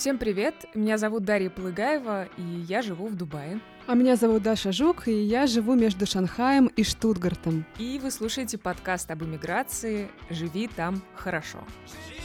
Всем привет! Меня зовут Дарья Полыгаева, и я живу в Дубае. А меня зовут Даша Жук, и я живу между Шанхаем и Штутгартом. И вы слушаете подкаст об иммиграции «Живи там хорошо». Живи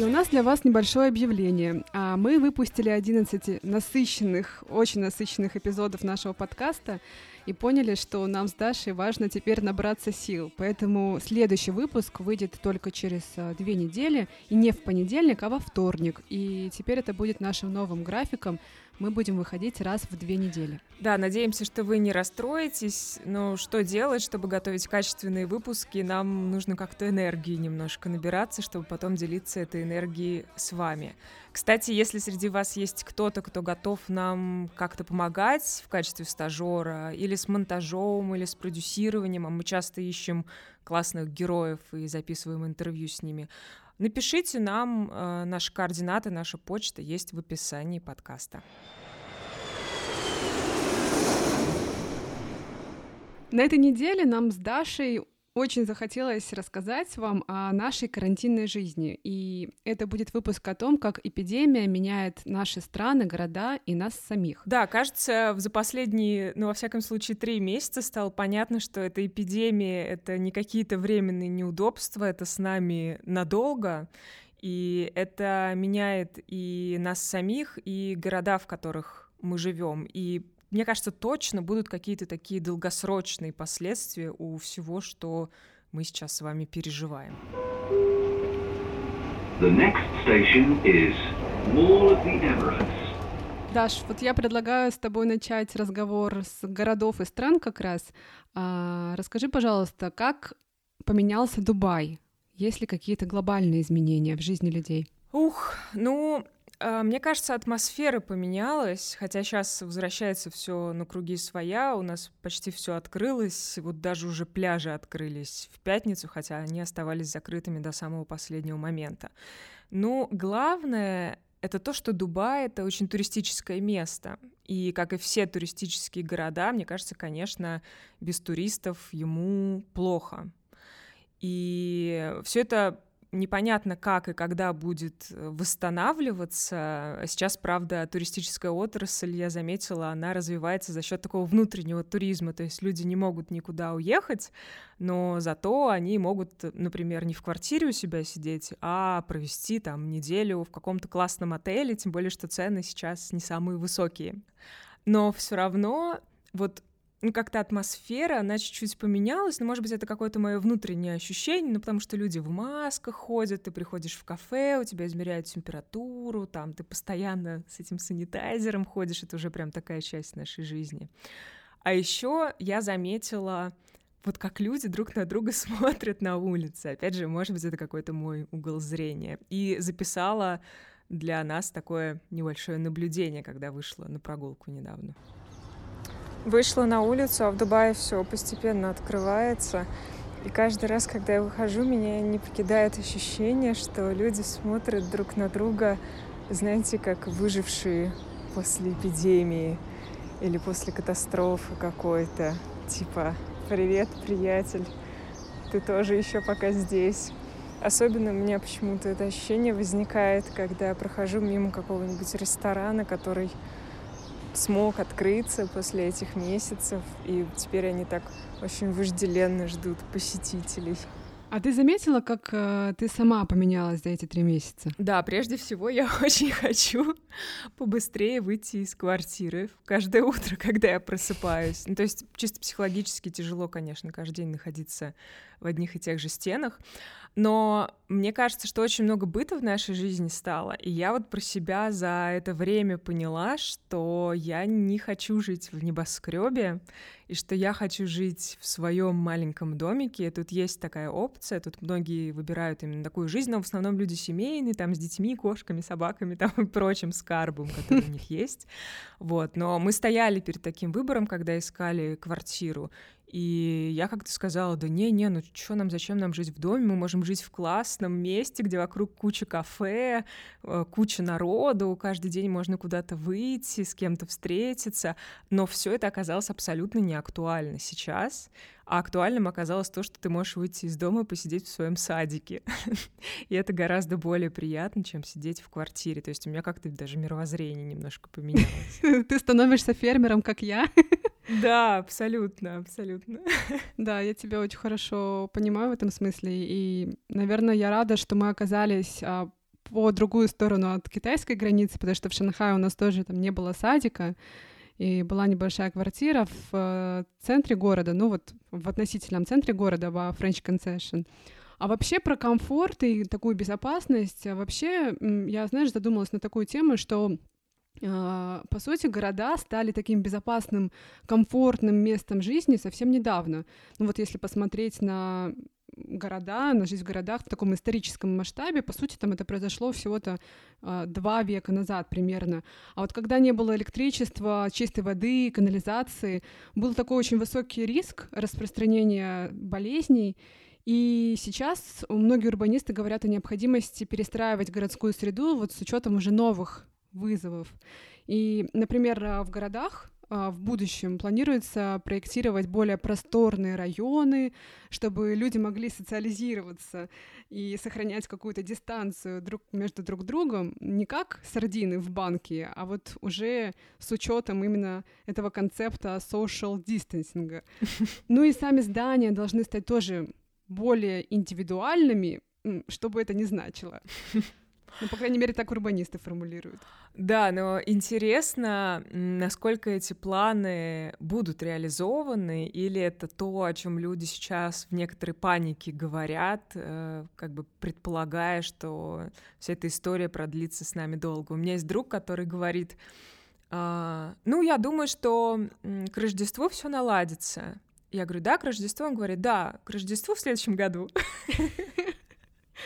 И у нас для вас небольшое объявление. А Мы выпустили 11 насыщенных, очень насыщенных эпизодов нашего подкаста и поняли, что нам с Дашей важно теперь набраться сил. Поэтому следующий выпуск выйдет только через а, две недели, и не в понедельник, а во вторник. И теперь это будет нашим новым графиком. Мы будем выходить раз в две недели. Да, надеемся, что вы не расстроитесь, но что делать, чтобы готовить качественные выпуски? Нам нужно как-то энергии немножко набираться, чтобы потом делиться этой энергией с вами. Кстати, если среди вас есть кто-то, кто готов нам как-то помогать в качестве стажера, или с монтажом, или с продюсированием, а мы часто ищем классных героев и записываем интервью с ними, напишите нам, э, наши координаты, наша почта есть в описании подкаста. На этой неделе нам с Дашей очень захотелось рассказать вам о нашей карантинной жизни. И это будет выпуск о том, как эпидемия меняет наши страны, города и нас самих. Да, кажется, за последние, ну, во всяком случае, три месяца стало понятно, что эта эпидемия — это не какие-то временные неудобства, это с нами надолго, и это меняет и нас самих, и города, в которых мы живем. И мне кажется, точно будут какие-то такие долгосрочные последствия у всего, что мы сейчас с вами переживаем. The next station is Mall of the Emirates. Даш, вот я предлагаю с тобой начать разговор с городов и стран как раз. А, расскажи, пожалуйста, как поменялся Дубай? Есть ли какие-то глобальные изменения в жизни людей? Ух, ну, а, Мне кажется, атмосфера поменялась, хотя сейчас возвращается все на круги своя, у нас почти все открылось, вот даже уже пляжи открылись в пятницу, хотя они оставались закрытыми до самого последнего момента. Но главное это то, что Дубай — это очень туристическое место. И, как и все туристические города, мне кажется, конечно, без туристов ему плохо. И все это непонятно, как и когда будет э, восстанавливаться. Сейчас, правда, туристическая отрасль, я заметила, она развивается за счет такого внутреннего туризма, то есть люди не могут никуда уехать, но зато они могут, например, не в квартире у себя сидеть, а провести там неделю в каком-то классном отеле, тем более, что цены сейчас не самые высокие. Но все равно вот ну, как-то атмосфера, она чуть-чуть поменялась, но, может быть, это какое-то мое внутреннее ощущение, ну, потому что люди в масках ходят, ты приходишь в кафе, у тебя измеряют температуру, там, ты постоянно с этим санитайзером ходишь, это уже прям такая часть нашей жизни. А еще я заметила, вот как люди друг на друга смотрят на улице. Опять же, может быть, это какой-то мой угол зрения. И записала для нас такое небольшое наблюдение, когда вышла на прогулку недавно. Вышла на улицу, а в Дубае все постепенно открывается. И каждый раз, когда я выхожу, меня не покидает ощущение, что люди смотрят друг на друга, знаете, как выжившие после эпидемии или после катастрофы какой-то. Типа, привет, приятель, ты тоже еще пока здесь. Особенно у меня почему-то это ощущение возникает, когда я прохожу мимо какого-нибудь ресторана, который смог открыться после этих месяцев, и теперь они так очень вожделенно ждут посетителей. А ты заметила, как э, ты сама поменялась за эти три месяца? Да, прежде всего я очень хочу побыстрее выйти из квартиры каждое утро, когда я просыпаюсь. Ну, то есть чисто психологически тяжело, конечно, каждый день находиться в одних и тех же стенах. Но мне кажется, что очень много быта в нашей жизни стало. И я вот про себя за это время поняла, что я не хочу жить в небоскребе, и что я хочу жить в своем маленьком домике. Тут есть такая опция, тут многие выбирают именно такую жизнь, но в основном люди семейные, там с детьми, кошками, собаками, там и прочим скарбом, который у них есть. Вот. Но мы стояли перед таким выбором, когда искали квартиру. И я как-то сказала, да не-не, ну что нам, зачем нам жить в доме? Мы можем жить в классном месте, где вокруг куча кафе, э, куча народу, каждый день можно куда-то выйти, с кем-то встретиться. Но все это оказалось абсолютно неактуально сейчас. А актуальным оказалось то, что ты можешь выйти из дома и посидеть в своем садике. И это гораздо более приятно, чем сидеть в квартире. То есть у меня как-то даже мировоззрение немножко поменялось. Ты становишься фермером, как я. Да, абсолютно, абсолютно. Да, я тебя очень хорошо понимаю в этом смысле. И, наверное, я рада, что мы оказались а, по другую сторону от китайской границы, потому что в Шанхае у нас тоже там не было садика, и была небольшая квартира в э, центре города, ну вот в относительном центре города, во French Concession. А вообще про комфорт и такую безопасность, а вообще я, знаешь, задумалась на такую тему, что а, по сути, города стали таким безопасным, комфортным местом жизни совсем недавно. Ну вот если посмотреть на города, на жизнь в городах в таком историческом масштабе, по сути, там это произошло всего-то э, два века назад примерно. А вот когда не было электричества, чистой воды, канализации, был такой очень высокий риск распространения болезней, и сейчас многие урбанисты говорят о необходимости перестраивать городскую среду вот с учетом уже новых вызовов. И, например, а, в городах в будущем планируется проектировать более просторные районы, чтобы люди могли социализироваться и сохранять какую-то дистанцию друг между друг другом, не как сардины в банке, а вот уже с учетом именно этого концепта social distancing. Ну и сами здания должны стать тоже более индивидуальными, что бы это ни значило. Ну, по крайней мере, так урбанисты формулируют. Да, но интересно, насколько эти планы будут реализованы, или это то, о чем люди сейчас в некоторой панике говорят, э, как бы предполагая, что вся эта история продлится с нами долго. У меня есть друг, который говорит, «А, ну, я думаю, что к Рождеству все наладится. Я говорю, да, к Рождеству? Он говорит, да, к Рождеству в следующем году.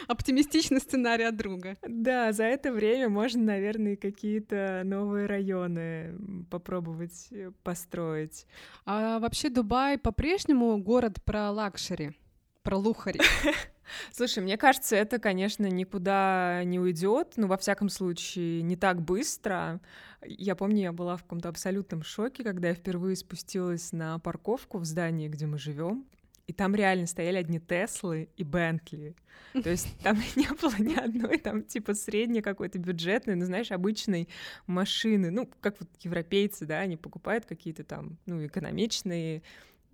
Оптимистичный сценарий от друга. Да, за это время можно, наверное, какие-то новые районы попробовать э, построить. А вообще Дубай по-прежнему город про luxury, про лухари. Слушай, мне кажется, это, конечно, никуда не уйдет, ну, во всяком случае, не так быстро. Я помню, я была в каком-то абсолютном шоке, когда я впервые спустилась на парковку в здании, где мы живем и там реально стояли одни Теслы и Бентли. То есть там не было ни одной там типа средней какой-то бюджетной, ну знаешь, обычной машины. Ну, как вот европейцы, да, они покупают какие-то там, ну, экономичные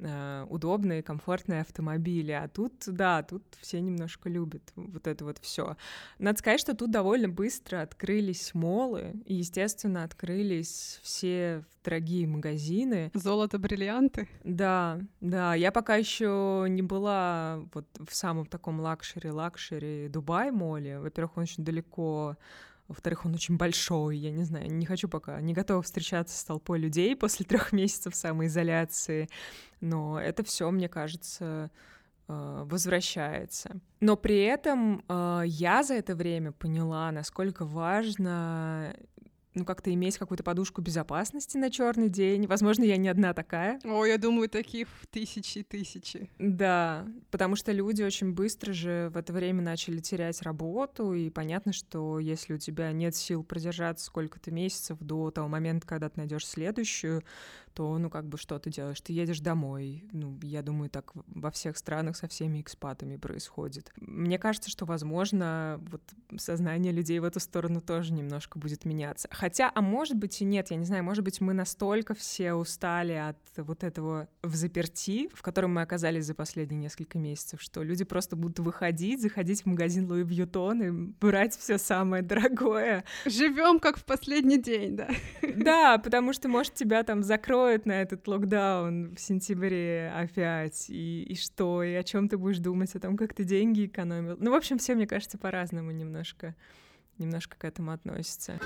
Э, удобные, комфортные автомобили. А тут, да, тут все немножко любят вот это вот все. Надо сказать, что тут довольно быстро открылись молы, и, естественно, открылись все дорогие магазины. Золото, бриллианты. Да, да. Я пока еще не была вот в самом таком luxury-luxury Дубай-моле. Во-первых, он очень далеко во-вторых, он очень большой, я не знаю, не хочу пока, не готова встречаться с толпой людей после трех месяцев самоизоляции, но это все, мне кажется, э, возвращается. Но при этом э, я за это время поняла, насколько важно ну, как-то иметь какую-то подушку безопасности на черный день. Возможно, я не одна такая. О, я думаю, таких тысячи и тысячи. Да, потому что люди очень быстро же в это время начали терять работу, и понятно, что если у тебя нет сил продержаться сколько-то месяцев до того момента, когда ты найдешь следующую, то, ну, как бы, что ты делаешь? Ты едешь домой. Ну, я думаю, так во всех странах со всеми экспатами происходит. Мне кажется, что, возможно, вот сознание людей в эту сторону тоже немножко будет меняться. Хотя, а может быть и нет, я не знаю, может быть, мы настолько все устали от вот этого в заперти, в котором мы оказались за последние несколько месяцев, что люди просто будут выходить, заходить в магазин Луи Вьютон и брать все самое дорогое. Живем как в последний день, да. Да, потому что, может, тебя там закроют закроют на этот локдаун в сентябре опять, и, и что, и о чем ты будешь думать, о том, как ты деньги экономил. Ну, в общем, все, мне кажется, по-разному немножко, немножко к этому относятся.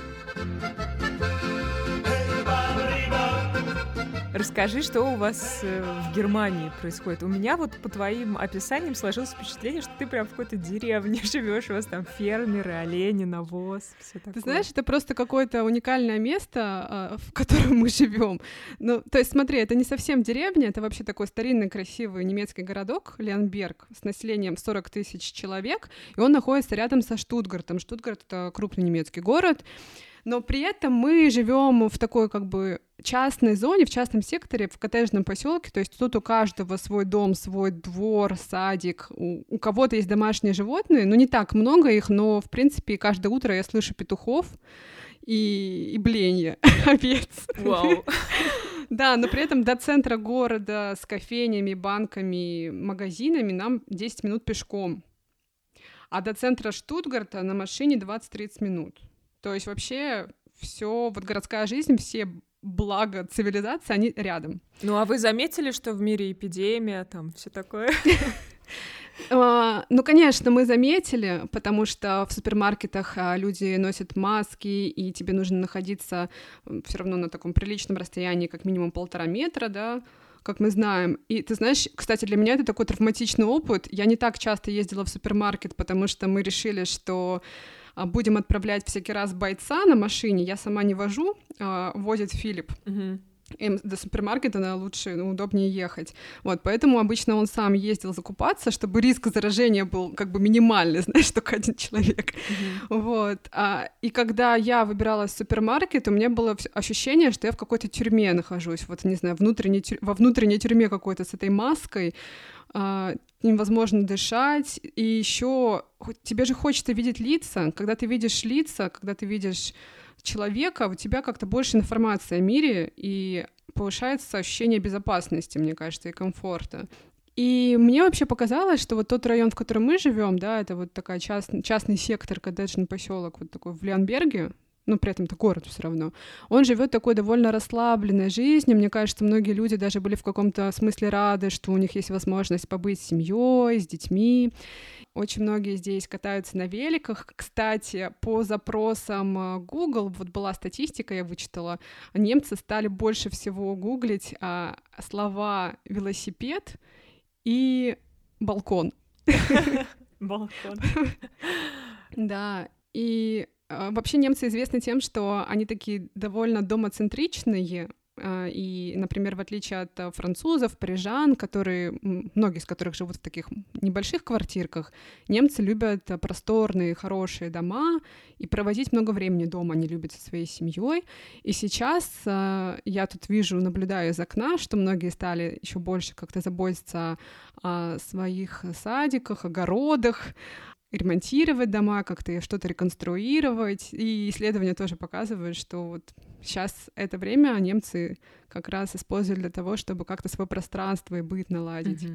Расскажи, что у вас э, в Германии происходит. У меня вот по твоим описаниям сложилось впечатление, что ты прям в какой-то деревне живешь, у вас там фермеры, олени, навоз, все такое. Ты знаешь, это просто какое-то уникальное место, а, в котором мы живем. Ну, то есть, смотри, это не совсем деревня, это вообще такой старинный красивый немецкий городок Леонберг с населением 40 тысяч человек, и он находится рядом со Штутгартом. Штутгарт — это крупный немецкий город, но при этом мы живем в такой как бы частной зоне, в частном секторе, в коттеджном поселке, то есть тут у каждого свой дом, свой двор, садик, у, у кого-то есть домашние животные, ну не так много их, но в принципе каждое утро я слышу петухов и, и бленье овец. Вау. Да, но при этом до центра города с кофейнями, банками, магазинами нам 10 минут пешком. А до центра Штутгарта на машине 20-30 минут. То есть вообще все, вот городская жизнь, все блага цивилизации, они рядом. Ну а вы заметили, что в мире эпидемия, там все такое? А, ну, конечно, мы заметили, потому что в супермаркетах а, люди носят маски, и тебе нужно находиться все равно на таком приличном расстоянии, как минимум полтора метра, да, как мы знаем. И ты знаешь, кстати, для меня это такой травматичный опыт. Я не так часто ездила в супермаркет, потому что мы решили, что будем отправлять всякий раз бойца на машине, я сама не вожу, а, возит Филипп. Мгм. Им до супермаркета на лучше, ну, удобнее ехать. Вот, поэтому обычно он сам ездил закупаться, чтобы риск заражения был как бы минимальный, знаешь, только один человек. Вот. А, и когда я выбиралась в супермаркет, у меня было ощущение, что я в какой-то тюрьме нахожусь. Вот, не знаю, внутренней во внутренней тюрьме какой-то с этой маской. Невозможно дышать. И еще тебе же хочется видеть лица. Когда ты видишь лица, когда ты видишь человека, у тебя как-то больше информации о мире, и повышается ощущение безопасности, мне кажется, и комфорта. И мне вообще показалось, что вот тот район, в котором мы живем, да, это вот такая част- частный сектор, коттеджный поселок, вот такой в Леонберге, ну, при этом это город все равно, он живет такой довольно расслабленной жизнью. Мне кажется, многие люди даже были в каком-то смысле рады, что у них есть возможность побыть с семьей, с детьми. Очень многие здесь катаются на великах. Кстати, по запросам э, Google, вот была статистика, я вычитала, немцы стали больше всего гуглить а, слова велосипед и балкон. Балкон. Да, и вообще немцы известны тем, что они такие довольно домоцентричные, а, и, например, в отличие от э, французов, парижан, которые, многие из которых живут в таких небольших квартирках, немцы любят просторные, хорошие дома и проводить много времени дома они любят со своей семьей. И сейчас я тут вижу, наблюдаю из окна, что многие стали еще больше как-то заботиться о своих садиках, огородах, ремонтировать дома, как-то что-то реконструировать. И исследования тоже показывают, что вот сейчас это время немцы как раз используют для того, чтобы как-то свое пространство и быт наладить.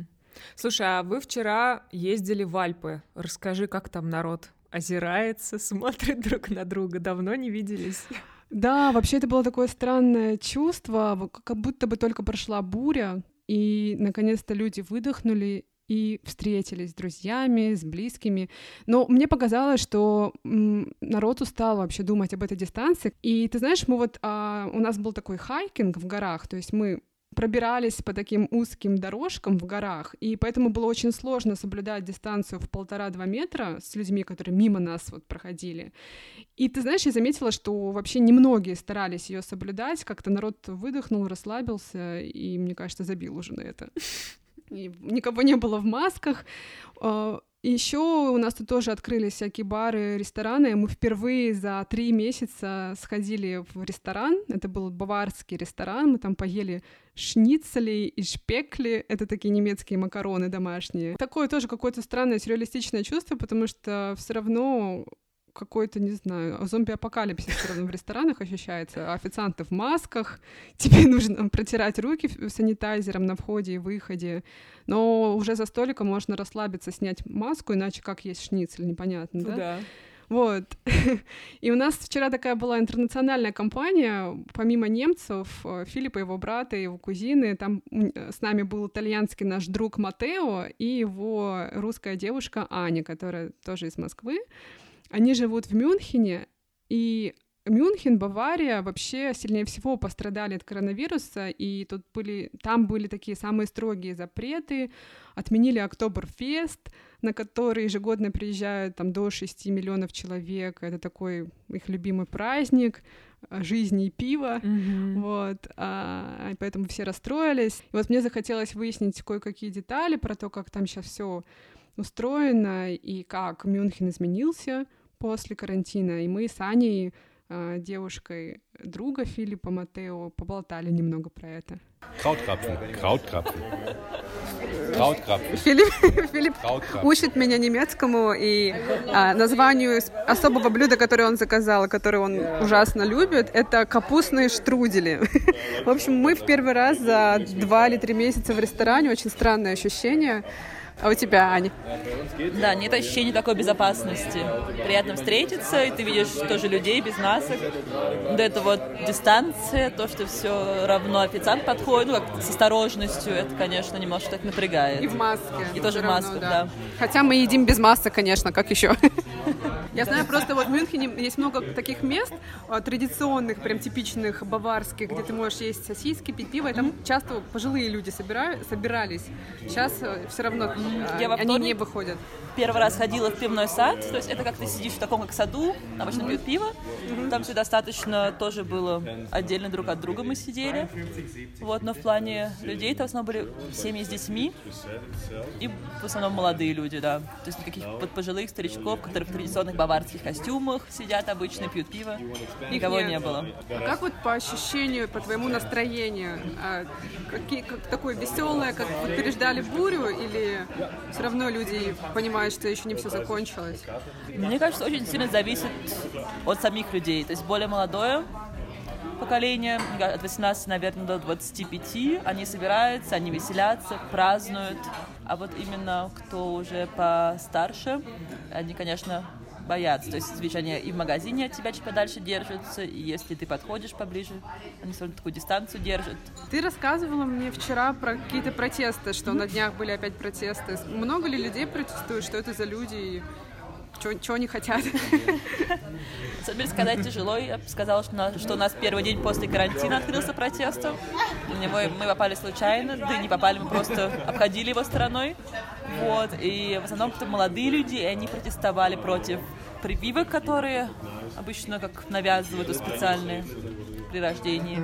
Слушай, а вы вчера ездили в Альпы. Расскажи, как там народ озирается, смотрит друг на друга. Давно не виделись. Да, вообще это было такое странное чувство, как будто бы только прошла буря, и наконец-то люди выдохнули и встретились с друзьями, с близкими. Но мне показалось, что народ устал вообще думать об этой дистанции. И ты знаешь, мы вот а, у нас был такой хайкинг в горах, то есть мы пробирались по таким узким дорожкам в горах, и поэтому было очень сложно соблюдать дистанцию в полтора-два метра с людьми, которые мимо нас вот проходили. И ты знаешь, я заметила, что вообще немногие старались ее соблюдать, как-то народ выдохнул, расслабился, и, мне кажется, забил уже на это. Никого не было в масках. Еще у нас тут тоже открылись всякие бары, рестораны. Мы впервые за три месяца сходили в ресторан. Это был баварский ресторан. Мы там поели шницели и шпекли. Это такие немецкие макароны домашние. Такое тоже какое-то странное сюрреалистичное чувство, потому что все равно какой-то, не знаю, зомби-апокалипсис все равно в ресторанах ощущается. Официанты в масках, тебе нужно протирать руки санитайзером на входе и выходе. Но уже за столиком можно расслабиться, снять маску, иначе как есть шницель, непонятно, да? Да. Вот. И у нас вчера такая была интернациональная компания, помимо немцев, э, Филиппа, его брата, его кузины, там э, с нами был итальянский наш друг Матео и его русская девушка Аня, которая тоже из Москвы. Они живут в Мюнхене, и Мюнхен, Бавария вообще сильнее всего пострадали от коронавируса, и тут были, там были такие самые строгие запреты, отменили Октоберфест, на который ежегодно приезжают там до 6 миллионов человек, это такой их любимый праздник, жизни и пива, Мгм. вот, а, поэтому все расстроились. И вот мне захотелось выяснить кое-какие детали про то, как там сейчас все устроено и как Мюнхен изменился после карантина. И мы с Аней, а, девушкой друга Филиппа Матео, поболтали немного про это. Krautkrapfen. Krautkrapfen. Krautkrapfen. Филипп, Филипп учит меня немецкому и а, названию особого блюда, которое он заказал, которое он ужасно любит, это капустные штрудели. В общем, мы в первый раз за два или три месяца в ресторане, очень странное ощущение. А у тебя, Аня? Да, нет ощущения такой безопасности. Приятно встретиться, и ты видишь тоже людей без масок. Да это вот дистанция, то, что все равно официант подходит, ну, как с осторожностью, это, конечно, немножко так напрягает. И в маске. И тоже в масках, да. Хотя мы едим без масок, конечно, как еще. Я знаю просто вот в Мюнхене есть много таких мест а, традиционных, прям типичных баварских, где ты можешь есть сосиски, пить пиво. И там часто пожилые люди собира- собирались. Сейчас все равно во они не выходят. Первый раз ходила в пивной сад, то есть это как ты сидишь в таком как саду, обычно пьют пиво. Там все достаточно тоже было отдельно друг от друга мы сидели. Вот, но в плане людей это в основном были семьи с детьми и в основном молодые люди, да. То есть никаких пожилых старичков, которые в традиционных баварских костюмах сидят обычно, пьют пиво. Никого Нет. не было. А как вот по ощущению, по твоему настроению, а, какие, как такое веселое, как переждали бурю, или все равно люди понимают, что еще не все закончилось? Мне кажется, очень сильно зависит от самих людей. То есть более молодое поколение, от 18, наверное, до 25, они собираются, они веселятся, празднуют. А вот именно кто уже постарше, они, конечно, боятся. То есть, видишь, они и в магазине от тебя чуть подальше держатся, и если ты подходишь поближе, они все равно такую дистанцию держат. Ты рассказывала мне вчера про какие-то протесты, что на днях были опять протесты. Много ли людей протестуют? Что это за люди? Чего они хотят? Деле, сказать тяжело. Я сказала, что, на- что у нас первый день после карантина открылся протестом. На него мы попали случайно, да и не попали, мы просто обходили его стороной. Вот. И в основном это молодые люди, и они протестовали против прививок, которые обычно как навязывают специальные при рождении,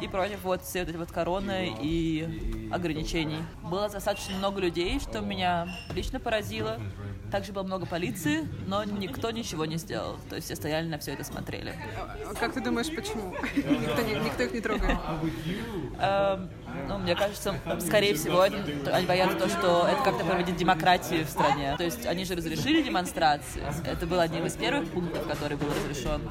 и против вот вот этой вот короны и ограничений. Было достаточно много людей, что меня лично поразило. Также было много полиции, но никто ничего не сделал. То есть все стояли на все это смотрели. Как ты думаешь, почему? Никто, никто их не трогает. Эм, ну, мне кажется, скорее всего, они боятся то, что это как-то проводит демократию в стране. То есть они же разрешили демонстрации. Это был одним из первых пунктов, который был разрешен.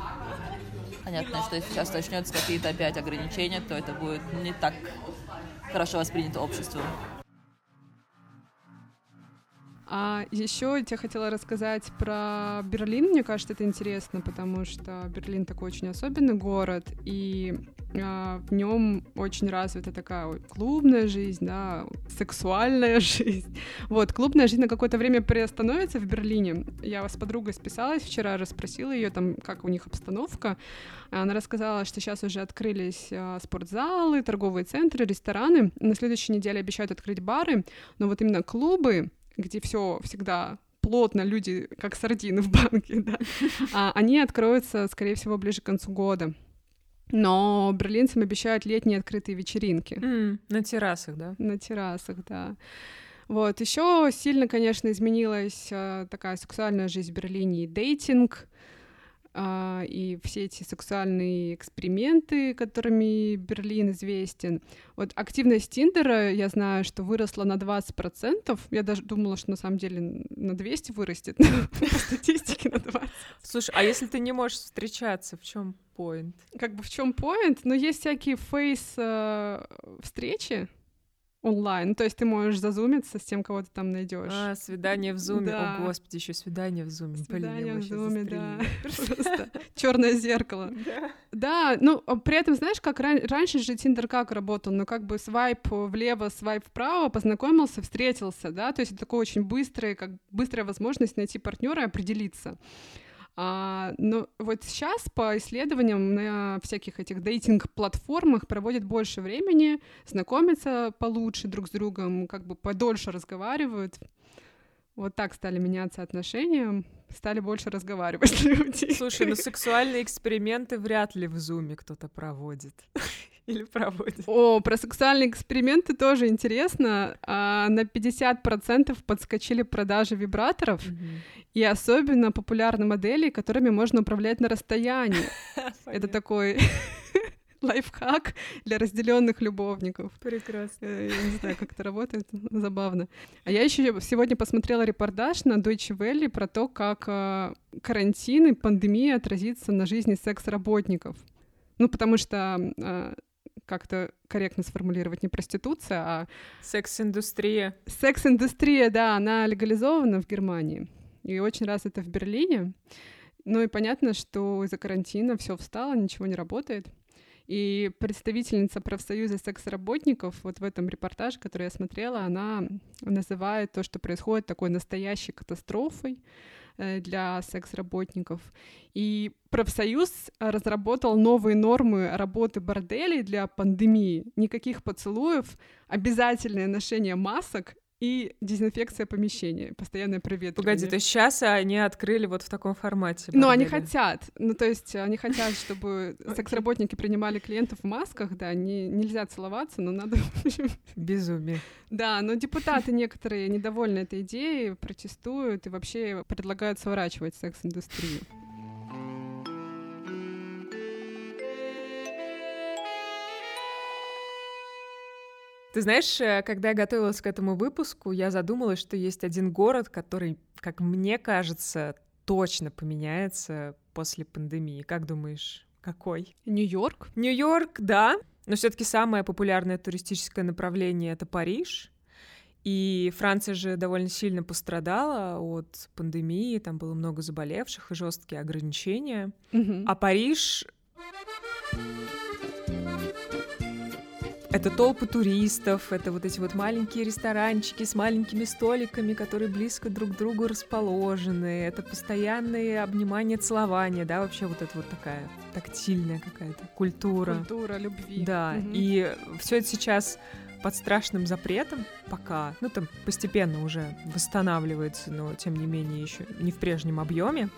Понятно, что если сейчас начнется какие-то опять ограничения, то это будет не так хорошо воспринято обществом. А еще я хотела рассказать про Берлин. Мне кажется, это интересно, потому что Берлин такой очень особенный город, и а, в нем очень развита такая клубная жизнь, да, сексуальная жизнь. Вот, клубная жизнь на какое-то время приостановится в Берлине. Я с подругой списалась вчера, расспросила ее там, как у них обстановка. Она рассказала, что сейчас уже открылись а, спортзалы, торговые центры, рестораны. На следующей неделе обещают открыть бары, но вот именно клубы, где все всегда плотно, люди как сардины в банке, да, а, они откроются, скорее всего, ближе к концу года. Но берлинцам обещают летние открытые вечеринки М, На террасах, да? на террасах, да. Вот, еще сильно, конечно, изменилась а, такая сексуальная жизнь в Берлине и дейтинг, и все эти сексуальные эксперименты, которыми Берлин известен. Вот активность Тиндера, я знаю, что выросла на 20%. Я даже думала, что на самом деле на 200 вырастет, по статистике на 20. Слушай, а если ты не можешь встречаться, в чем поинт? Как бы в чем поинт? Но есть всякие фейс э, встречи онлайн, то есть ты можешь зазумиться с тем, кого ты там найдешь. А, свидание в зуме. Да. О, господи, еще свидание в зуме. Блин, Свидание бы в зуме, да. Просто черное зеркало. Да, ну а при этом, знаешь, как ран- раньше же Тиндер как работал, ну как бы свайп влево, свайп вправо, познакомился, встретился, да, то есть это такое очень быстрое, как быстрая возможность найти партнера и определиться. А, но вот сейчас по исследованиям на всяких этих дейтинг-платформах проводят больше времени, знакомятся получше друг с другом, как бы подольше разговаривают. Вот так стали меняться отношения, стали больше разговаривать люди. Слушай, ну сексуальные эксперименты вряд ли в зуме кто-то проводит. Или проводит. О, про сексуальные эксперименты тоже интересно. А, на 50% подскочили продажи вибраторов, и особенно популярны модели, которыми можно управлять на расстоянии. Это такой лайфхак для разделенных любовников. Прекрасно. Э, Я не знаю, как это работает, забавно. А я еще сегодня посмотрела репортаж на Deutsche Welle про то, как э, карантин и пандемия отразится на жизни секс-работников. Ну, потому что э, как-то корректно сформулировать не проституция, а Секс-индустрия. секс-индустрия, да, она легализована в Германии. И очень раз это в Берлине. Ну и понятно, что из-за карантина все встало, ничего не работает. И представительница профсоюза секс-работников вот в этом репортаже, который я смотрела, она называет то, что происходит такой настоящей катастрофой для секс-работников. И профсоюз разработал новые нормы работы борделей для пандемии. Никаких поцелуев, обязательное ношение масок и дезинфекция помещения, постоянное проветривание. Погоди, то есть сейчас они открыли вот в таком формате. Ну, они хотят. Ну, то есть они хотят, чтобы секс-работники принимали клиентов в масках, да, не, нельзя целоваться, но надо... Безумие. Да, но депутаты некоторые недовольны этой идеей, протестуют и вообще предлагают сворачивать секс-индустрию. Ты знаешь, э, когда я готовилась к этому выпуску, я задумалась, что есть один город, который, как мне кажется, точно поменяется после пандемии. Как думаешь, какой? Нью-Йорк? Нью-Йорк, да, но все-таки самое популярное туристическое направление это Париж. И Франция же довольно сильно пострадала от пандемии, там было много заболевших и жесткие ограничения. Мгм. А Париж это толпы туристов, это вот эти вот маленькие ресторанчики с маленькими столиками, которые близко друг к другу расположены, это постоянные обнимания, целования, да, вообще вот это вот такая тактильная какая-то культура. Культура любви. Да, Мгм. и все это сейчас под страшным запретом пока, ну там постепенно уже восстанавливается, но тем не менее еще не в прежнем объеме.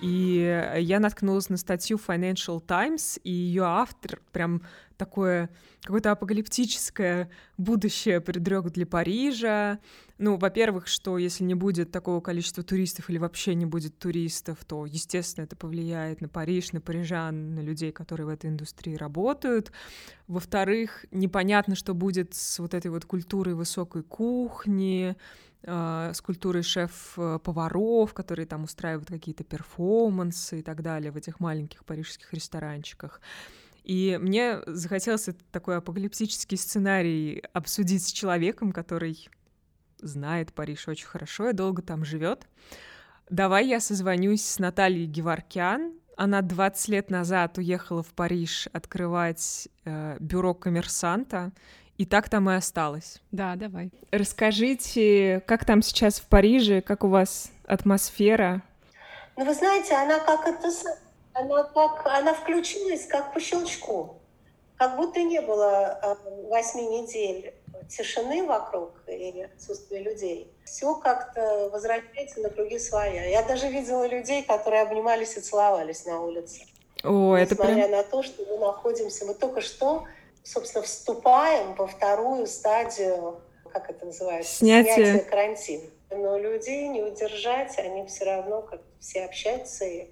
И я наткнулась на статью Financial Times, и ее автор прям такое какое-то апокалиптическое будущее предрек для Парижа. Ну, во-первых, что если не будет такого количества туристов или вообще не будет туристов, то, естественно, это повлияет на Париж, на парижан, на людей, которые в этой индустрии работают. Во-вторых, непонятно, что будет с вот этой вот культурой высокой кухни, э, с культурой шеф-поваров, которые там устраивают какие-то перформансы и так далее в этих маленьких парижских ресторанчиках. И мне захотелось этот такой апокалиптический сценарий обсудить с человеком, который знает Париж очень хорошо и долго там живет. Давай я созвонюсь с Натальей Геворкян. Она 20 лет назад уехала в Париж открывать э, бюро коммерсанта, и так там и осталась. Да, давай. Расскажите, как там сейчас в Париже, как у вас атмосфера? Ну, вы знаете, она как это, она как, она включилась как по щелчку. Как будто не было э, восьми недель тишины вокруг и отсутствия людей. Все как-то возвращается на круги своя. Я даже видела людей, которые обнимались и целовались на улице. О, это Несмотря прям... на то, что мы находимся, мы только что, собственно, вступаем во вторую стадию, как это называется, Снятие. карантина. Но людей не удержать, они все равно как все общаются. И...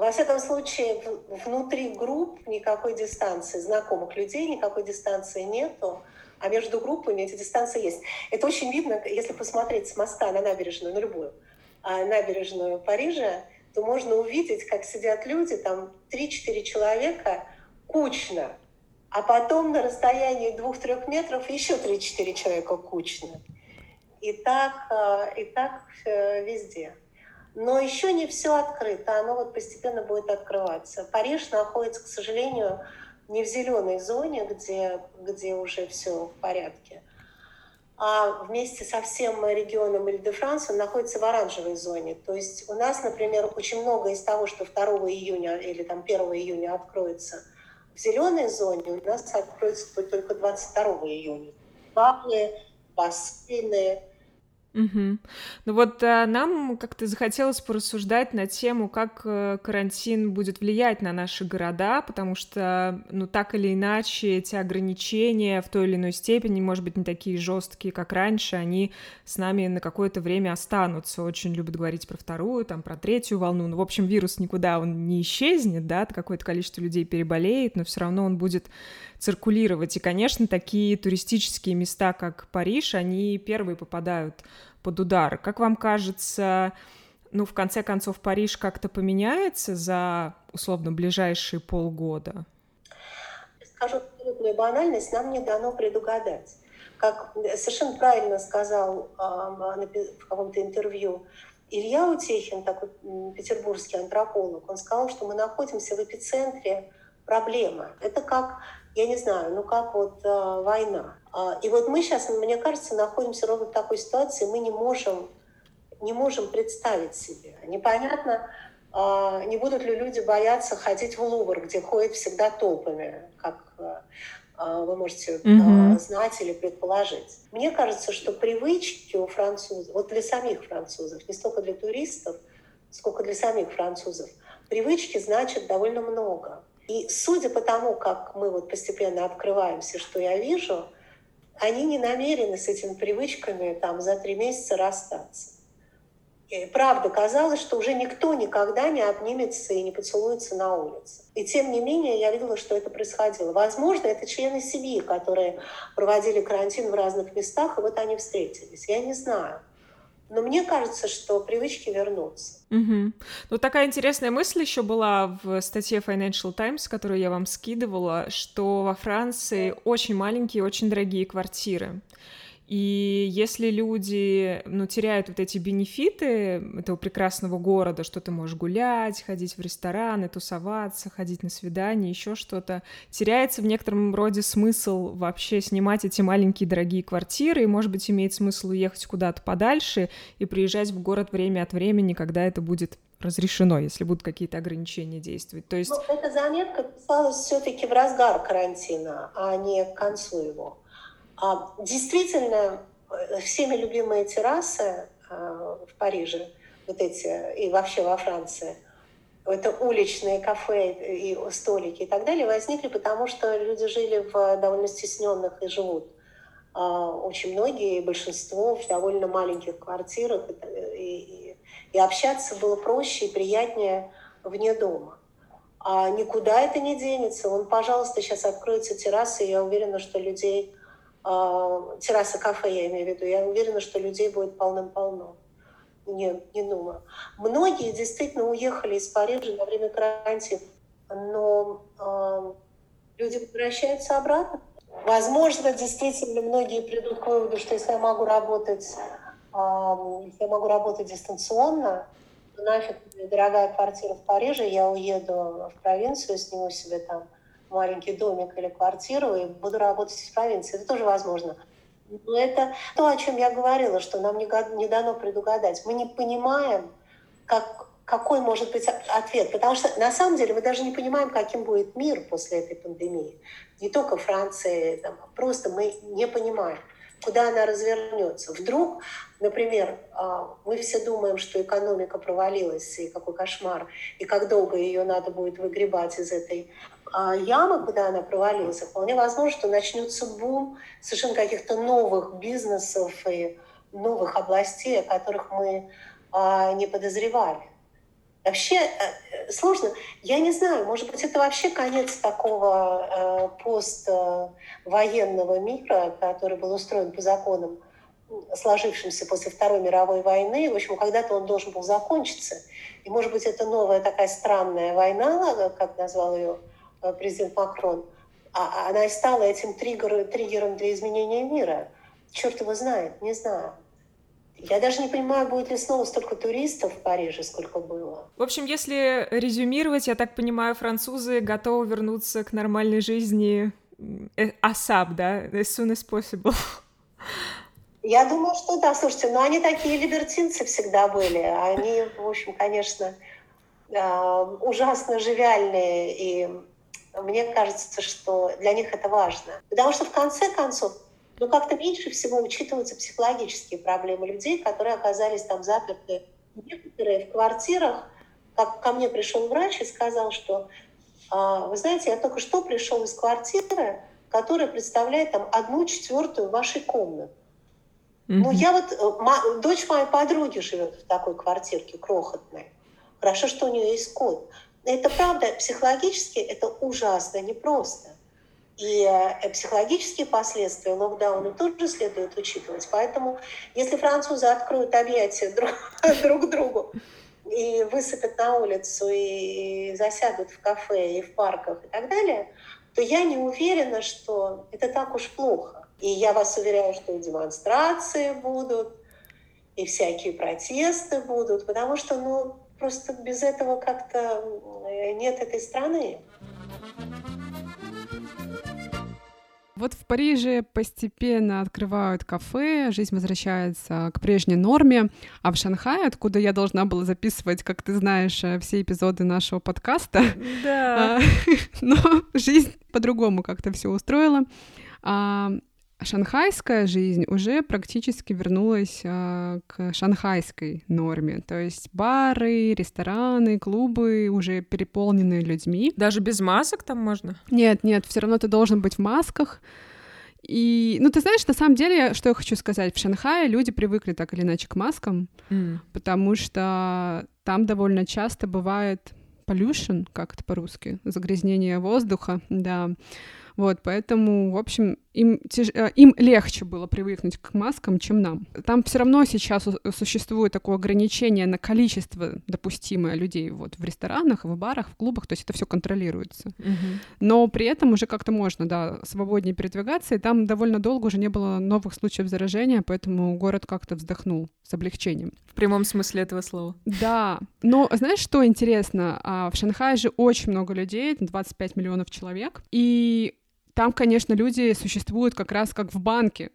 Во всяком случае, внутри групп никакой дистанции, знакомых людей никакой дистанции нету, а между группами эти дистанции есть. Это очень видно, если посмотреть с моста на набережную, на любую, а, набережную Парижа, то можно увидеть, как сидят люди, там 3-4 человека кучно, а потом на расстоянии 2-3 метров еще 3-4 человека кучно. И так, а, и так э, везде. Но еще не все открыто, оно вот постепенно будет открываться. Париж находится, к сожалению, не в зеленой зоне, где, где уже все в порядке, а вместе со всем регионом Иль-де-Франс он находится в оранжевой зоне. То есть у нас, например, очень много из того, что 2 июня или там 1 июня откроется в зеленой зоне, у нас откроется только 22 июня. Бабы, бассейны, Угу. Ну вот а, нам как-то захотелось порассуждать на тему, как а, карантин будет влиять на наши города, потому что, ну так или иначе, эти ограничения в той или иной степени, может быть, не такие жесткие, как раньше, они с нами на какое-то время останутся. Очень любят говорить про вторую, там, про третью волну. Ну, в общем, вирус никуда он не исчезнет, да, какое-то количество людей переболеет, но все равно он будет циркулировать. И, конечно, такие туристические места, как Париж, они первые попадают под удар. Как вам кажется, ну, в конце концов, Париж как-то поменяется за, условно, ближайшие полгода? Скажу абсолютную банальность, нам не дано предугадать. Как совершенно правильно сказал в каком-то интервью Илья Утехин, такой петербургский антрополог, он сказал, что мы находимся в эпицентре проблемы. Это как я не знаю, ну как вот э, война. Э, и вот мы сейчас, мне кажется, находимся ровно в такой ситуации, мы не можем, не можем представить себе. Непонятно, э, не будут ли люди бояться ходить в Лувр, где ходят всегда толпами, как э, вы можете mm-hmm. знать или предположить. Мне кажется, что привычки у французов, вот для самих французов, не столько для туристов, сколько для самих французов, привычки значат довольно много. И судя по тому, как мы вот постепенно открываемся, что я вижу, они не намерены с этими привычками там за три месяца расстаться. И правда, казалось, что уже никто никогда не обнимется и не поцелуется на улице. И тем не менее, я видела, что это происходило. Возможно, это члены семьи, которые проводили карантин в разных местах, и вот они встретились. Я не знаю. Но мне кажется, что привычки вернутся. Угу. Ну, такая интересная мысль еще была в статье Financial Times, которую я вам скидывала, что во Франции очень маленькие, очень дорогие квартиры. И если люди, ну, теряют вот эти бенефиты этого прекрасного города, что ты можешь гулять, ходить в рестораны, тусоваться, ходить на свидания, еще что-то, теряется в некотором роде смысл вообще снимать эти маленькие дорогие квартиры, и, может быть, имеет смысл уехать куда-то подальше и приезжать в город время от времени, когда это будет разрешено, если будут какие-то ограничения действовать. То есть... Ну, эта заметка писалась все-таки в разгар карантина, а не к концу его. А, действительно, э, всеми любимые террасы а, в Париже, вот эти, и вообще во Франции, это уличные кафе и столики и так далее, возникли потому, что люди жили в довольно стесненных и живут а, очень многие, большинство в довольно маленьких квартирах, и, и, и общаться было проще и приятнее вне дома. А никуда это не денется. Он, пожалуйста, сейчас откроется терраса, и я уверена, что людей э, терраса кафе, я имею в виду, я уверена, что людей будет полным-полно. Не, не думаю. Многие действительно уехали из Парижа во время карантина, но э, люди возвращаются обратно. Возможно, действительно, многие придут к выводу, что если я могу работать, э, я могу работать дистанционно, то нафиг дорогая квартира в Париже, я уеду в провинцию, сниму себе там маленький домик или квартиру и буду работать в провинции. Это тоже возможно. Но это то, о чем я говорила, что нам не, не дано предугадать. Мы не понимаем, как, какой может быть ответ. Потому что на самом деле мы даже не понимаем, каким будет мир после этой пандемии. Не только Франция, там, просто мы не понимаем, куда она развернется. Вдруг, например, а, мы все думаем, что экономика провалилась, и какой кошмар, и как долго ее надо будет выгребать из этой а, ямы, куда она провалилась, вполне возможно, что начнется бум совершенно каких-то новых бизнесов и новых областей, о которых мы а, не подозревали. Вообще э, сложно. Я не знаю, может быть, это вообще конец такого э, поствоенного мира, который был устроен по законам, сложившимся после Второй мировой войны. В общем, когда-то он должен был закончиться. И, может быть, это новая такая странная война, как назвал ее Э, президент Макрон, а, а она и стала этим триггером для изменения мира. Черт его знает, не знаю. Я даже не понимаю, будет ли снова столько туристов в Париже, сколько было. В общем, если резюмировать, я так понимаю, французы готовы вернуться к нормальной жизни ASAP, э, да? As soon as possible. Я думаю, что да. Слушайте, ну они такие либертинцы всегда были. Они, в общем, конечно, э, ужасно живиальные. И мне кажется, что для них это важно. Потому что в конце концов, ну как-то меньше всего учитываются психологические проблемы людей, которые оказались там заперты. Некоторые в квартирах, как ко мне пришел врач и сказал, что «А, вы знаете, я только что пришел из квартиры, которая представляет там одну четвертую вашей комнаты. Ну, я вот, э, дочь моей подруги живет в такой квартирке крохотной. Хорошо, что у нее есть кот. Это правда, психологически это ужасно непросто. И э, психологические последствия локдауна тоже следует учитывать. Поэтому, если французы откроют объятия друг, друг другу и высыпят на улицу, и засядут в кафе, и в парках, и так далее, то я не уверена, что это так уж плохо. И я вас уверяю, что и демонстрации будут, и всякие протесты будут, потому что, ну, просто без этого как-то нет этой страны. Вот в Париже постепенно открывают кафе, жизнь возвращается к прежней норме, а в Шанхае, откуда я должна была записывать, как ты знаешь, э, все эпизоды нашего подкаста, да. А, но жизнь по-другому как-то все устроила. А, шанхайская жизнь уже практически вернулась э, к шанхайской норме. То есть бары, рестораны, клубы уже переполнены людьми. Даже без масок там можно? Нет, нет, все равно ты должен быть в масках. И, ну, ты знаешь, на самом деле, что я хочу сказать, в Шанхае люди привыкли так или иначе к маскам, mm. потому что там довольно часто бывает pollution, как это по-русски, загрязнение воздуха, да. Вот, поэтому, в общем, им. Э, им легче было привыкнуть к маскам, чем нам. Там все равно сейчас существует такое ограничение на количество допустимое людей вот в ресторанах, в барах, в клубах, то есть это все контролируется. Угу. Но при этом уже как-то можно, да, свободнее передвигаться, и там довольно долго уже не было новых случаев заражения, поэтому город как-то вздохнул с облегчением. В прямом смысле этого слова. Да, но знаешь, что интересно? А, в Шанхае же очень много людей, 25 миллионов человек, и там, конечно, люди существуют как раз как в банке,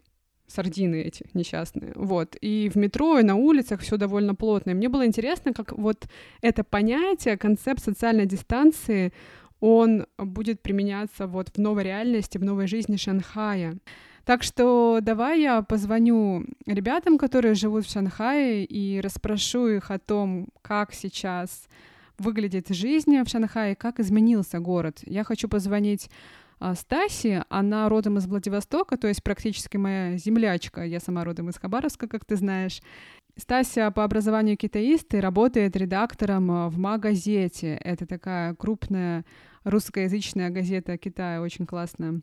сардины эти несчастные. Вот. И в метро, и на улицах все довольно плотно. И мне было интересно, как вот это понятие, концепт социальной дистанции, он будет применяться вот в новой реальности, в новой жизни Шанхая. Так что давай я позвоню ребятам, которые живут в Шанхае, и расспрошу их о том, как сейчас выглядит жизнь в Шанхае, как изменился город. Я хочу позвонить Стаси, она родом из Владивостока, то есть практически моя землячка. Я сама родом из Хабаровска, как ты знаешь. Стася по образованию китаист и работает редактором а, в Магазете. Это такая крупная русскоязычная газета Китая, очень классная.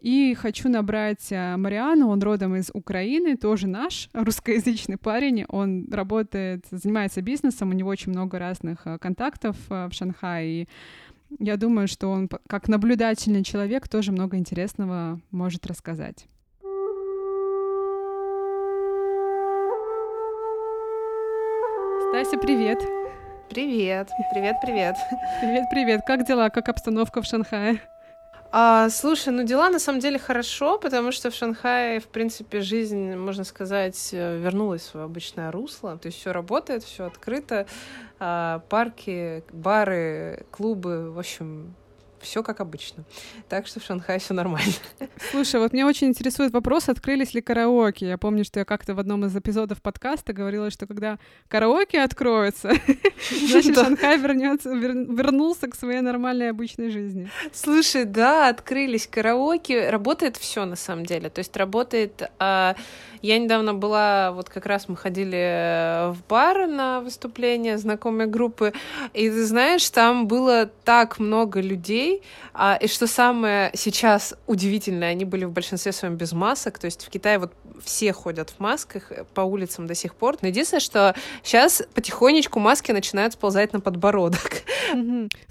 И хочу набрать а, Мариану, он родом из Украины, тоже наш русскоязычный парень. Он работает, занимается бизнесом, у него очень много разных контактов в Шанхае. И я думаю, что он, как наблюдательный человек, тоже много интересного может рассказать. Стася, привет! Привет, привет, привет. Привет, привет. Как дела? Как обстановка в Шанхае? А, слушай, ну дела на самом деле хорошо, потому что в Шанхае, в принципе, жизнь, можно сказать, э, вернулась в свое обычное русло. То есть все работает, все открыто. А, парки, бары, клубы, в общем, все как обычно. Так что в Шанхае все нормально. Слушай, вот меня очень интересует вопрос, открылись ли караоке. Я помню, что я как-то в одном из эпизодов подкаста говорила, что когда караоке откроется, значит, Шанхай вернется, вернулся к своей нормальной обычной жизни. Слушай, да, открылись караоке. Работает все на самом деле. То есть работает... А, я недавно была, вот как раз мы ходили в бар на выступление знакомой группы, и ты знаешь, там было так много людей, людей. А, и что самое сейчас удивительное, они были в большинстве своем без масок. То есть в Китае вот все ходят в масках по улицам до сих пор. Но единственное, что сейчас потихонечку маски начинают сползать на подбородок.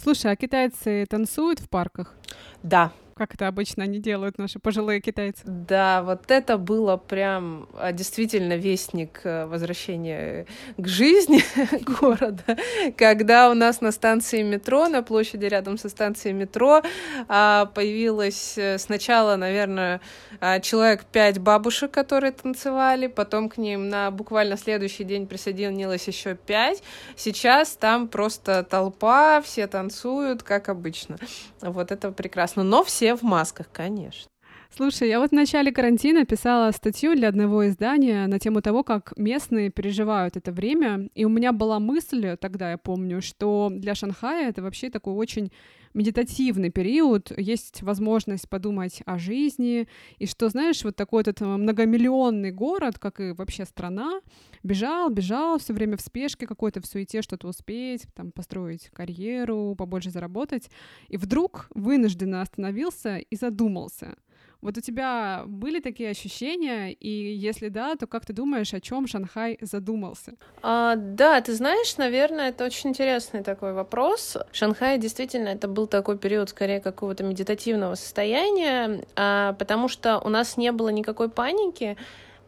Слушай, а китайцы танцуют в парках? Да, как это обычно они делают, наши пожилые китайцы. Да, вот это было прям а, действительно вестник э, возвращения к жизни города, когда у нас на станции метро, на площади рядом со станцией метро а, появилось э, сначала, наверное, а, человек пять бабушек, которые танцевали, потом к ним на буквально следующий день присоединилось еще пять. Сейчас там просто толпа, все танцуют, как обычно. Вот это прекрасно. Но все в масках, конечно. Слушай, я вот в начале карантина писала статью для одного издания на тему того, как местные переживают это время, и у меня была мысль тогда, я помню, что для Шанхая это вообще такой очень медитативный период, есть возможность подумать о жизни, и что, знаешь, вот такой этот многомиллионный город, как и вообще страна, бежал, бежал, все время в спешке какой-то, в суете что-то успеть, там, построить карьеру, побольше заработать, и вдруг вынужденно остановился и задумался — вот у тебя были такие ощущения, и если да, то как ты думаешь, о чем Шанхай задумался? А, да, ты знаешь, наверное, это очень интересный такой вопрос. Шанхай действительно это был такой период скорее какого-то медитативного состояния, а, потому что у нас не было никакой паники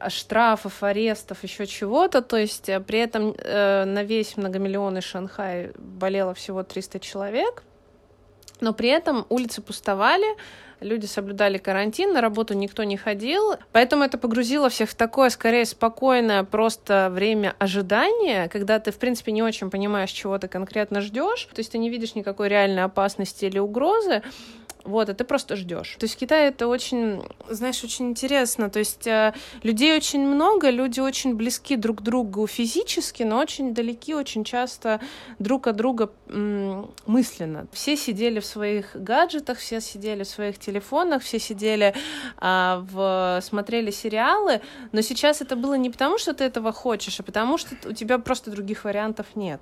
штрафов, арестов, еще чего-то. То есть э, при этом э, на весь многомиллионный Шанхай болело всего 300 человек, но при этом улицы пустовали, люди соблюдали карантин, на работу никто не ходил, поэтому это погрузило всех в такое, скорее, спокойное просто время ожидания, когда ты, в принципе, не очень понимаешь, чего ты конкретно ждешь, то есть ты не видишь никакой реальной опасности или угрозы, вот, а ты просто ждешь. То есть в Китае это очень, знаешь, очень интересно. То есть э, людей очень много, люди очень близки друг к другу физически, но очень далеки, очень часто друг от друга мысленно. Все сидели в своих гаджетах, все сидели в своих телефонах, все сидели э, в смотрели сериалы, но сейчас это было не потому, что ты этого хочешь, а потому что у тебя просто других вариантов нет.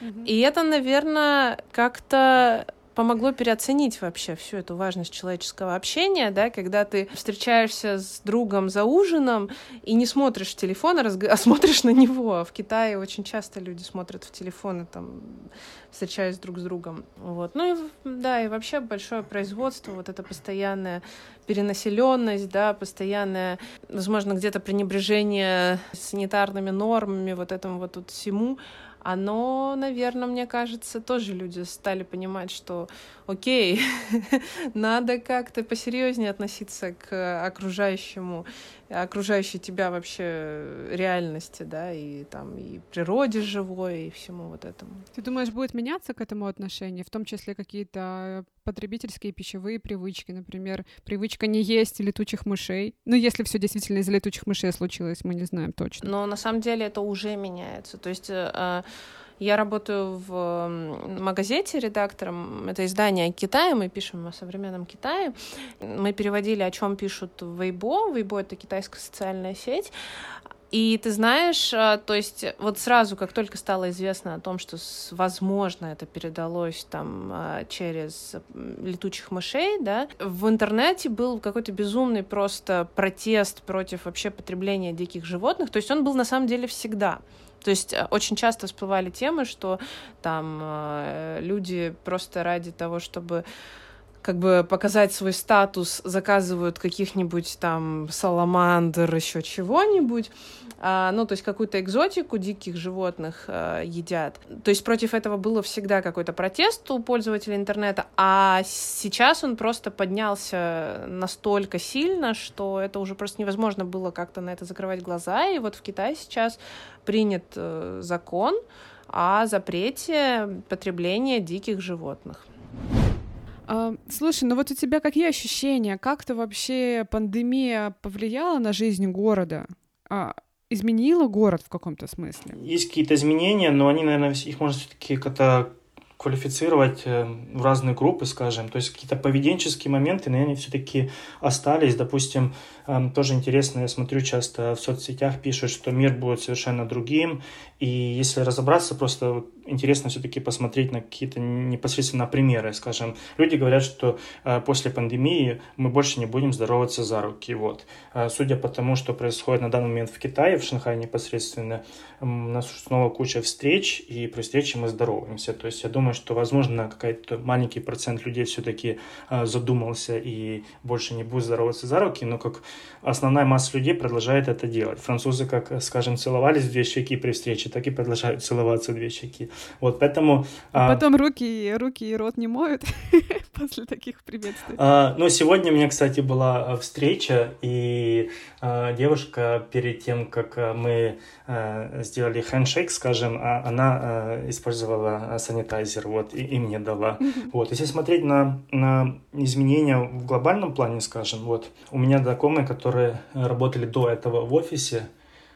Mm-hmm. И это, наверное, как-то помогло переоценить вообще всю эту важность человеческого общения, да, когда ты встречаешься с другом за ужином и не смотришь в телефон, а, разг... а смотришь на него. В Китае очень часто люди смотрят в телефоны, там, встречаясь друг с другом. Вот. Ну и, да, и вообще большое производство, вот это постоянная перенаселенность, да, постоянное, возможно, где-то пренебрежение санитарными нормами, вот этому вот тут всему, оно, наверное, мне кажется, тоже люди стали понимать, что окей, надо как-то посерьезнее относиться к окружающему, окружающей тебя вообще реальности, да, и там и природе живой, и всему вот этому. Ты думаешь, будет меняться к этому отношение, в том числе какие-то потребительские пищевые привычки, например, привычка не есть летучих мышей. Ну, если все действительно из летучих мышей случилось, мы не знаем точно. Но на самом деле это уже меняется. То есть э, я работаю в магазете редактором. Это издание Китая. Мы пишем о современном Китае. Мы переводили, о чем пишут в Weibo. Weibo — это китайская социальная сеть. И ты знаешь, а, то есть вот сразу, как только стало известно о том, что, возможно, это передалось там а, через летучих мышей, да, в интернете был какой-то безумный просто протест против вообще потребления диких животных. То есть он был на самом деле всегда. То есть э, очень часто всплывали темы, что там э, люди просто ради того, чтобы как бы показать свой статус, заказывают каких-нибудь там саламандр, еще чего-нибудь, а, ну, то есть какую-то экзотику диких животных а, едят. То есть против этого было всегда какой-то протест у пользователей интернета, а сейчас он просто поднялся настолько сильно, что это уже просто невозможно было как-то на это закрывать глаза, и вот в Китае сейчас принят э, закон о запрете потребления диких животных. А, слушай, ну вот у тебя какие ощущения? Как-то вообще пандемия повлияла на жизнь города? А, изменила город в каком-то смысле? Есть какие-то изменения, но они, наверное, их можно все-таки как-то квалифицировать э, в разные группы, скажем. То есть какие-то поведенческие моменты, наверное, все-таки остались. Допустим, тоже интересно, я смотрю часто в соцсетях пишут, что мир будет совершенно другим. И если разобраться, просто интересно все-таки посмотреть на какие-то непосредственно примеры. Скажем, люди говорят, что э, после пандемии мы больше не будем здороваться за руки. Вот. Э, судя по тому, что происходит на данный момент в Китае, в Шанхае непосредственно, у нас снова куча встреч, и при встрече мы здороваемся. То есть я думаю, что, возможно, какой-то маленький процент людей все-таки задумался и больше не будет здороваться за руки, но как основная масса людей продолжает это делать. Французы, как, скажем, целовались в две щеки при встрече, так и продолжают целоваться две щеки. Вот, поэтому... А потом руки, руки и рот не моют после таких приветствий. А, ну, сегодня у меня, кстати, была встреча, и а, девушка перед тем, как мы а, сделали хендшейк, скажем, а, она а, использовала санитайзер, вот, и, и мне дала. Вот, если смотреть на, на изменения в глобальном плане, скажем, вот, у меня знакомые, которые работали до этого в офисе,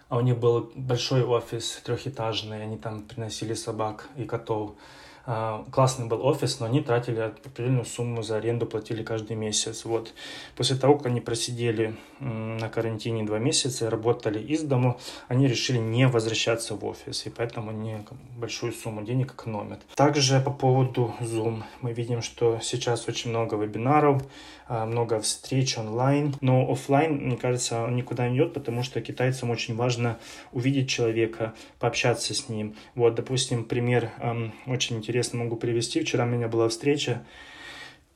а у них был большой офис трехэтажный, они там приносили собак и котов. А, классный был офис, но они тратили определенную сумму за аренду, платили каждый месяц. Вот. После того, как они просидели на карантине два месяца, работали из дому, они решили не возвращаться в офис, и поэтому они большую сумму денег экономят. Также по поводу Zoom. Мы видим, что сейчас очень много вебинаров, много встреч онлайн, но офлайн, мне кажется, он никуда не идет, потому что китайцам очень важно увидеть человека, пообщаться с ним. Вот, допустим, пример очень интересный интересно могу привести. Вчера у меня была встреча, а,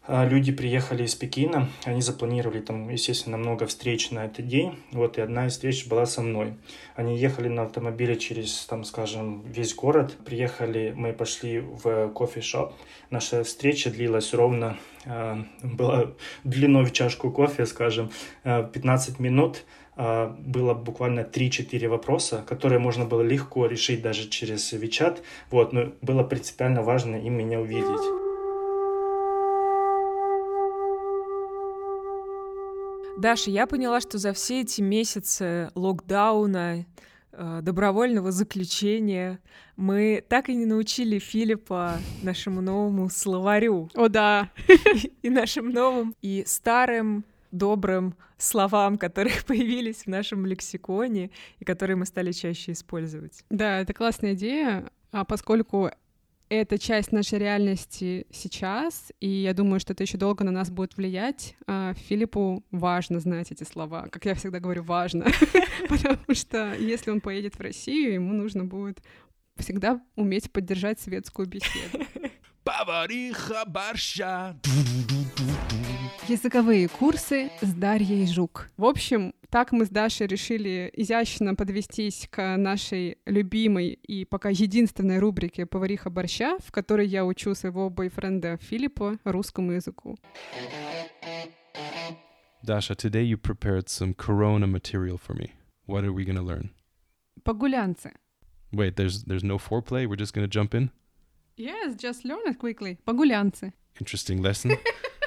люди приехали из Пекина, они запланировали там, естественно, много встреч на этот день, вот, и одна из встреч была со мной. Они ехали на автомобиле через, там, скажем, весь город, приехали, мы пошли в кофе-шоп, наша встреча длилась ровно, э, была длиной в чашку кофе, скажем, э, 15 минут, а, было буквально 3-4 вопроса, которые можно было легко решить даже через WeChat, вот, но было принципиально важно им меня увидеть. Даша, я поняла, что за все эти месяцы локдауна, э, добровольного заключения мы так и не научили Филиппа нашему новому словарю. О, да. И нашим новым, и старым добрым словам, которые появились в нашем лексиконе и которые мы стали чаще использовать. Да, это классная идея, а поскольку это часть нашей реальности сейчас, и я думаю, что это еще долго на нас будет влиять. А Филиппу важно знать эти слова. Как я всегда говорю, важно. Потому что если он поедет в Россию, ему нужно будет всегда уметь поддержать светскую беседу. Повариха борща. Языковые курсы с Дарьей Жук. В общем, так мы с Дашей решили изящно подвестись к нашей любимой и пока единственной рубрике «Повариха борща», в которой я учу своего бойфренда Филиппа русскому языку. Dasha, today you prepared some corona material for me. What are we going to learn? Погулянцы. Wait, there's there's no foreplay. We're just going to jump in. Yes, just learn it quickly. Погулянцы. Interesting lesson.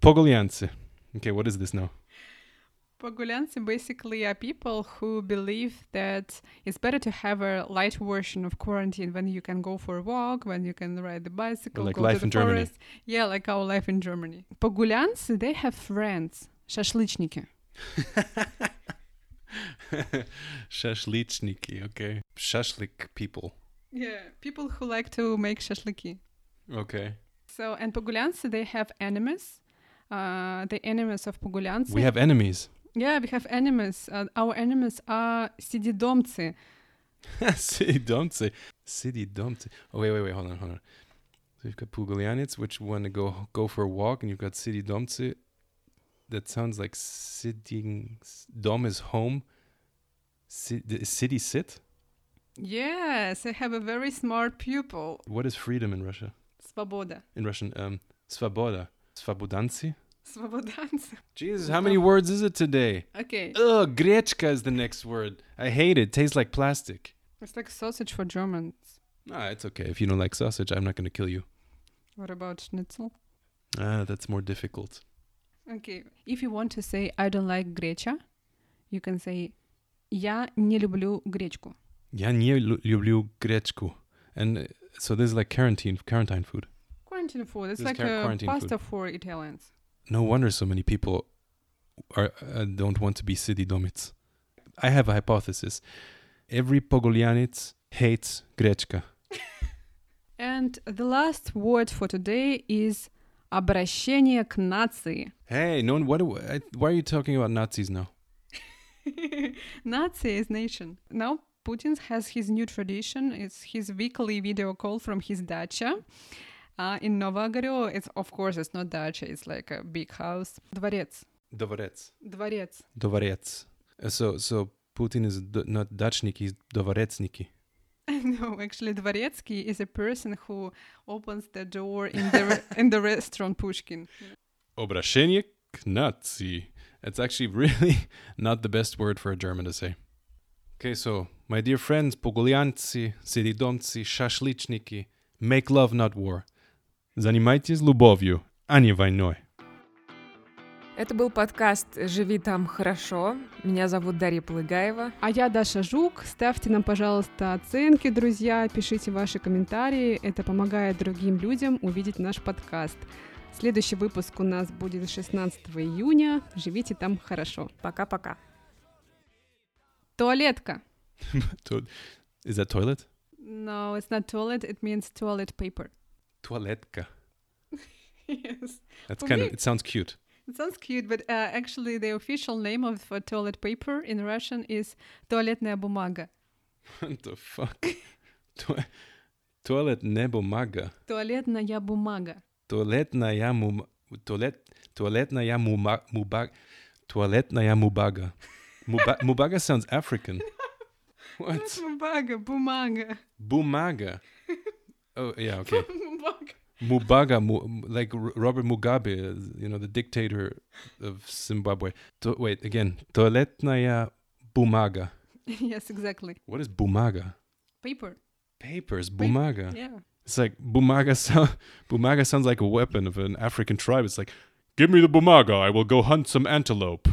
Pogolyanцы. Okay, what is this now? Pogulyanцы basically are people who believe that it's better to have a light version of quarantine when you can go for a walk, when you can ride the bicycle, Like go life to the in Germany. forest. Yeah, like our life in Germany. Pogulyanцы, they have friends. Шашлычники. Shashlichniki, okay. Shashlik people. Yeah, people who like to make шашлыки. Okay. So, and Pogulyanцы, they have enemies. uh, the enemies of Pogulyansi. We have enemies. Yeah, we have enemies. Uh, our enemies are Sididomtsi. Sididomtsi. Sididomtsi. Oh, wait, wait, wait. Hold on, hold on. So you've got Pugulyanets, which want to go go for a walk, and you've got Sididomtsi. That sounds like sitting. Dom is home. City, city sit? Yes, I have a very smart pupil. What is freedom in Russia? Svoboda. In Russian, um, svoboda. Svabodanci? Svobodanцы. Jesus, how many words is it today? Okay. Ugh, grechka is the next word. I hate it. Tastes like plastic. It's like sausage for Germans. Ah, it's okay. If you don't like sausage, I'm not going to kill you. What about schnitzel? Ah, that's more difficult. Okay. If you want to say I don't like греча, you can say Я не люблю гречку. Я не лю- люблю гречку. And uh, so this is like quarantine quarantine food. Quarantine food. It's This is like quar- a quarantine pasta food. for Italians. No wonder so many people are uh, don't want to be city domits. I have a hypothesis. Every Pogolyanits hates grechka. And the last word for today is обращение к нации. Hey, no one. What? do- I- Why are you talking about Nazis now? Нация is nation. Now Putin has his new tradition. It's his weekly video call from his dacha. Uh, in Novogorio, it's of course it's not dacha. It's like a big house. Дворец. Dvorets. Дворец. Dvorets. Uh, So so Putin is d- not Dachniki, he's Dvoretsniki. no, actually, Dvoretsky is a person who opens the door in the re- in the restaurant Pushkin. Обращение к нации. It's actually really not the best word for a German to say. Okay, so my dear friends, pogulянцы, сидидомцы, шашлычники, make love, not war. Занимайтесь любовью, а не войной. Это был подкаст «Живи там хорошо». Меня зовут Дарья Полыгаева. А я Даша Жук. Ставьте нам, пожалуйста, оценки, друзья, пишите ваши комментарии. Это помогает другим людям увидеть наш подкаст. Следующий выпуск у нас будет 16 июня. Живите там хорошо. Пока-пока. Туалетка. Is that toilet? No, it's not toilet. It means toilet paper. Туалетка. yes. That's For kind me- of, it sounds cute. It sounds cute, but uh, actually the official name of uh, toilet paper in Russian is туалетная бумага. What the fuck? Toi- Туалет не бумага. Туалетная бумага. Туалетная мум... Туалет... Туалетная мума... муба... Туалетная мубага. Muba... Mubaga sounds African. What? Бумага, бумага. Bumaga. Oh yeah, okay. Mubaga, like Robert Mugabe, you know, the dictator of Zimbabwe. To, wait, again, toiletnaya bumaga. yes, exactly. What is bumaga? Paper. Papers, bumaga. Paper. Yeah. It's like bumaga. Bumaga sounds like a weapon of an African tribe. It's like, give me the bumaga. I will go hunt some antelope.